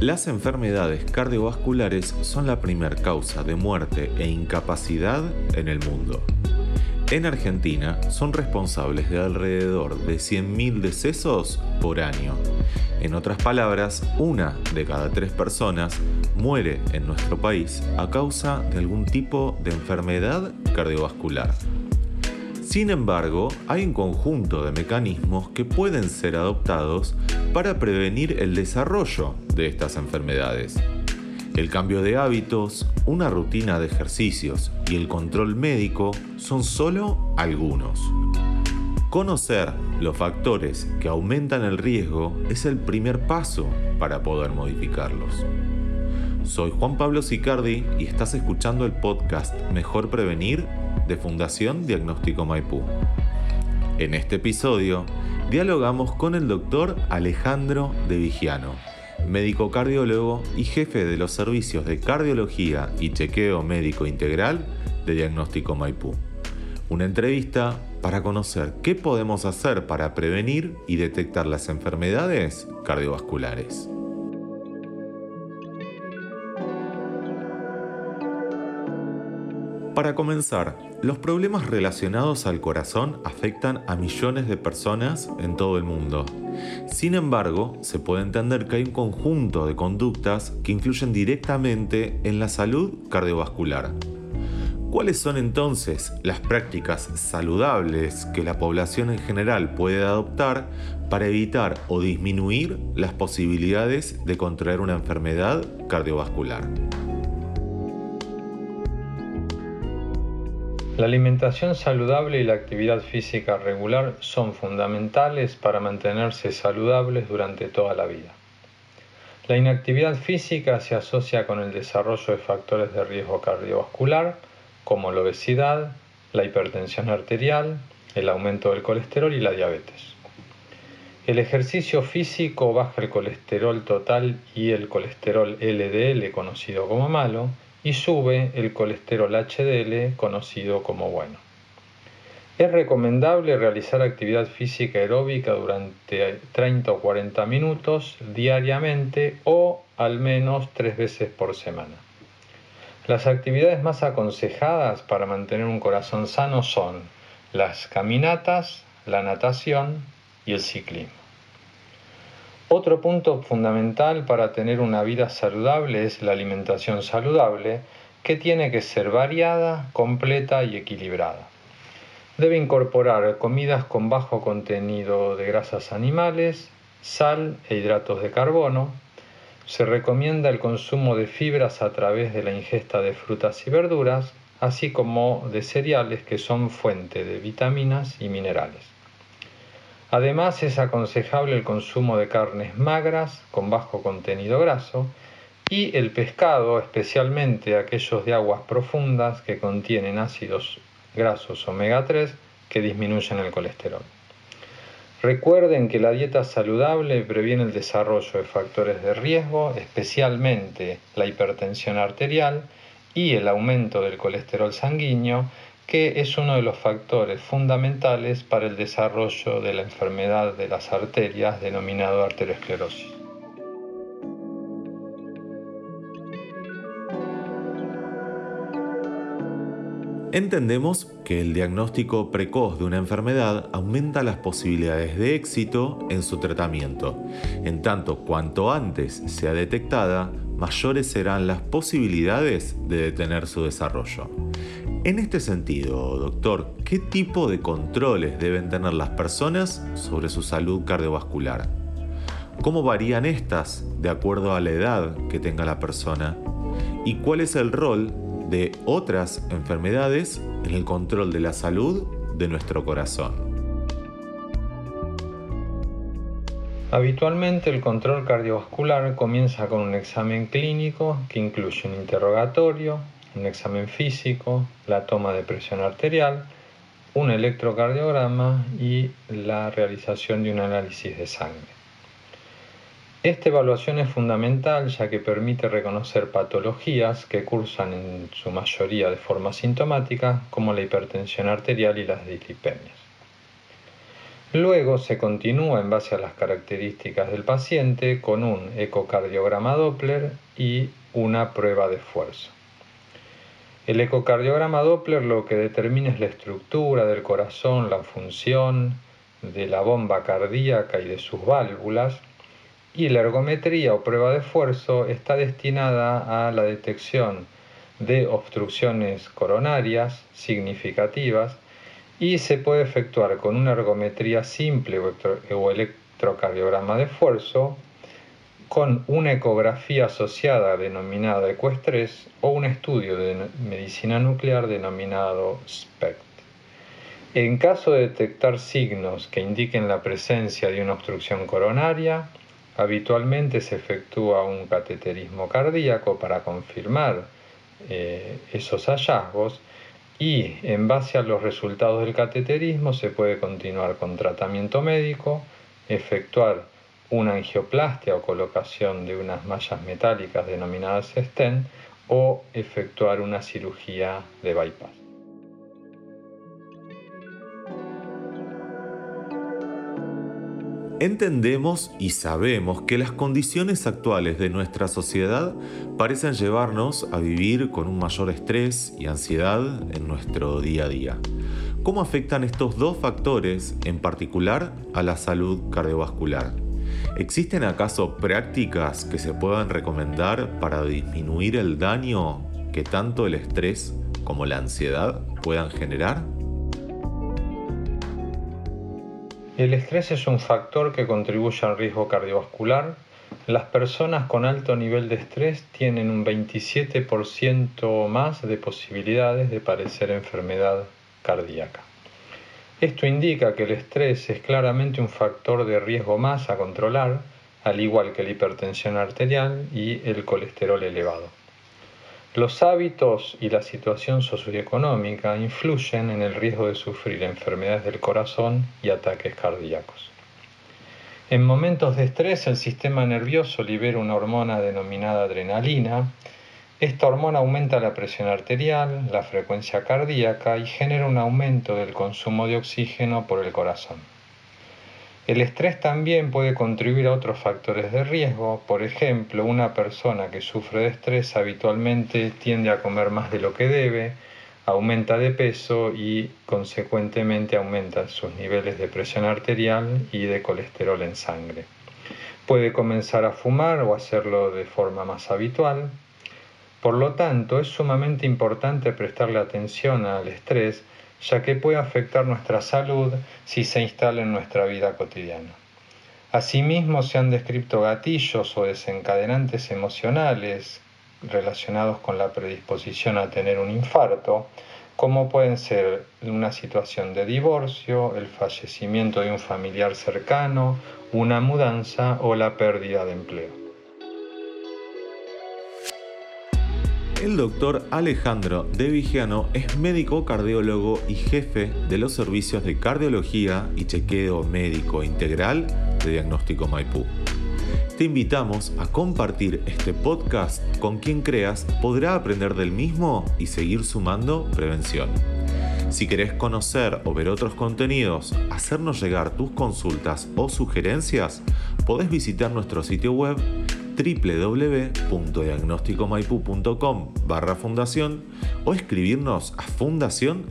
Las enfermedades cardiovasculares son la primera causa de muerte e incapacidad en el mundo. En Argentina son responsables de alrededor de 100.000 decesos por año. En otras palabras, una de cada tres personas muere en nuestro país a causa de algún tipo de enfermedad cardiovascular. Sin embargo, hay un conjunto de mecanismos que pueden ser adoptados para prevenir el desarrollo de estas enfermedades. El cambio de hábitos, una rutina de ejercicios y el control médico son solo algunos. Conocer los factores que aumentan el riesgo es el primer paso para poder modificarlos. Soy Juan Pablo Sicardi y estás escuchando el podcast Mejor Prevenir de Fundación Diagnóstico Maipú. En este episodio dialogamos con el doctor Alejandro de Vigiano, médico cardiólogo y jefe de los servicios de cardiología y chequeo médico integral de Diagnóstico Maipú. Una entrevista para conocer qué podemos hacer para prevenir y detectar las enfermedades cardiovasculares. Para comenzar, los problemas relacionados al corazón afectan a millones de personas en todo el mundo. Sin embargo, se puede entender que hay un conjunto de conductas que influyen directamente en la salud cardiovascular. ¿Cuáles son entonces las prácticas saludables que la población en general puede adoptar para evitar o disminuir las posibilidades de contraer una enfermedad cardiovascular? La alimentación saludable y la actividad física regular son fundamentales para mantenerse saludables durante toda la vida. La inactividad física se asocia con el desarrollo de factores de riesgo cardiovascular como la obesidad, la hipertensión arterial, el aumento del colesterol y la diabetes. El ejercicio físico baja el colesterol total y el colesterol LDL conocido como malo y sube el colesterol HDL conocido como bueno. Es recomendable realizar actividad física aeróbica durante 30 o 40 minutos diariamente o al menos tres veces por semana. Las actividades más aconsejadas para mantener un corazón sano son las caminatas, la natación y el ciclismo. Otro punto fundamental para tener una vida saludable es la alimentación saludable, que tiene que ser variada, completa y equilibrada. Debe incorporar comidas con bajo contenido de grasas animales, sal e hidratos de carbono. Se recomienda el consumo de fibras a través de la ingesta de frutas y verduras, así como de cereales que son fuente de vitaminas y minerales. Además es aconsejable el consumo de carnes magras con bajo contenido graso y el pescado, especialmente aquellos de aguas profundas que contienen ácidos grasos omega 3 que disminuyen el colesterol. Recuerden que la dieta saludable previene el desarrollo de factores de riesgo, especialmente la hipertensión arterial y el aumento del colesterol sanguíneo, que es uno de los factores fundamentales para el desarrollo de la enfermedad de las arterias denominado arteriosclerosis. Entendemos que el diagnóstico precoz de una enfermedad aumenta las posibilidades de éxito en su tratamiento. En tanto, cuanto antes sea detectada, mayores serán las posibilidades de detener su desarrollo. En este sentido, doctor, ¿qué tipo de controles deben tener las personas sobre su salud cardiovascular? ¿Cómo varían estas de acuerdo a la edad que tenga la persona? ¿Y cuál es el rol de otras enfermedades en el control de la salud de nuestro corazón? Habitualmente el control cardiovascular comienza con un examen clínico que incluye un interrogatorio, un examen físico, la toma de presión arterial, un electrocardiograma y la realización de un análisis de sangre. Esta evaluación es fundamental ya que permite reconocer patologías que cursan en su mayoría de forma sintomática como la hipertensión arterial y las dislipemias. Luego se continúa en base a las características del paciente con un ecocardiograma Doppler y una prueba de esfuerzo. El ecocardiograma Doppler lo que determina es la estructura del corazón, la función de la bomba cardíaca y de sus válvulas, y la ergometría o prueba de esfuerzo está destinada a la detección de obstrucciones coronarias significativas y se puede efectuar con una ergometría simple o electrocardiograma de esfuerzo, con una ecografía asociada denominada ecoestrés o un estudio de medicina nuclear denominado SPECT. En caso de detectar signos que indiquen la presencia de una obstrucción coronaria, habitualmente se efectúa un cateterismo cardíaco para confirmar eh, esos hallazgos y en base a los resultados del cateterismo se puede continuar con tratamiento médico, efectuar una angioplastia o colocación de unas mallas metálicas denominadas stent o efectuar una cirugía de bypass. Entendemos y sabemos que las condiciones actuales de nuestra sociedad parecen llevarnos a vivir con un mayor estrés y ansiedad en nuestro día a día. ¿Cómo afectan estos dos factores en particular a la salud cardiovascular? ¿Existen acaso prácticas que se puedan recomendar para disminuir el daño que tanto el estrés como la ansiedad puedan generar? El estrés es un factor que contribuye al riesgo cardiovascular. Las personas con alto nivel de estrés tienen un 27% más de posibilidades de padecer enfermedad cardíaca. Esto indica que el estrés es claramente un factor de riesgo más a controlar, al igual que la hipertensión arterial y el colesterol elevado. Los hábitos y la situación socioeconómica influyen en el riesgo de sufrir enfermedades del corazón y ataques cardíacos. En momentos de estrés el sistema nervioso libera una hormona denominada adrenalina. Esta hormona aumenta la presión arterial, la frecuencia cardíaca y genera un aumento del consumo de oxígeno por el corazón. El estrés también puede contribuir a otros factores de riesgo. Por ejemplo, una persona que sufre de estrés habitualmente tiende a comer más de lo que debe, aumenta de peso y consecuentemente aumenta sus niveles de presión arterial y de colesterol en sangre. Puede comenzar a fumar o hacerlo de forma más habitual. Por lo tanto, es sumamente importante prestarle atención al estrés ya que puede afectar nuestra salud si se instala en nuestra vida cotidiana. Asimismo, se han descrito gatillos o desencadenantes emocionales relacionados con la predisposición a tener un infarto, como pueden ser una situación de divorcio, el fallecimiento de un familiar cercano, una mudanza o la pérdida de empleo. El doctor Alejandro De Vigiano es médico cardiólogo y jefe de los servicios de cardiología y chequeo médico integral de Diagnóstico Maipú. Te invitamos a compartir este podcast con quien creas podrá aprender del mismo y seguir sumando prevención. Si querés conocer o ver otros contenidos, hacernos llegar tus consultas o sugerencias, podés visitar nuestro sitio web www.diagnosticomaipu.com barra fundación o escribirnos a fundación.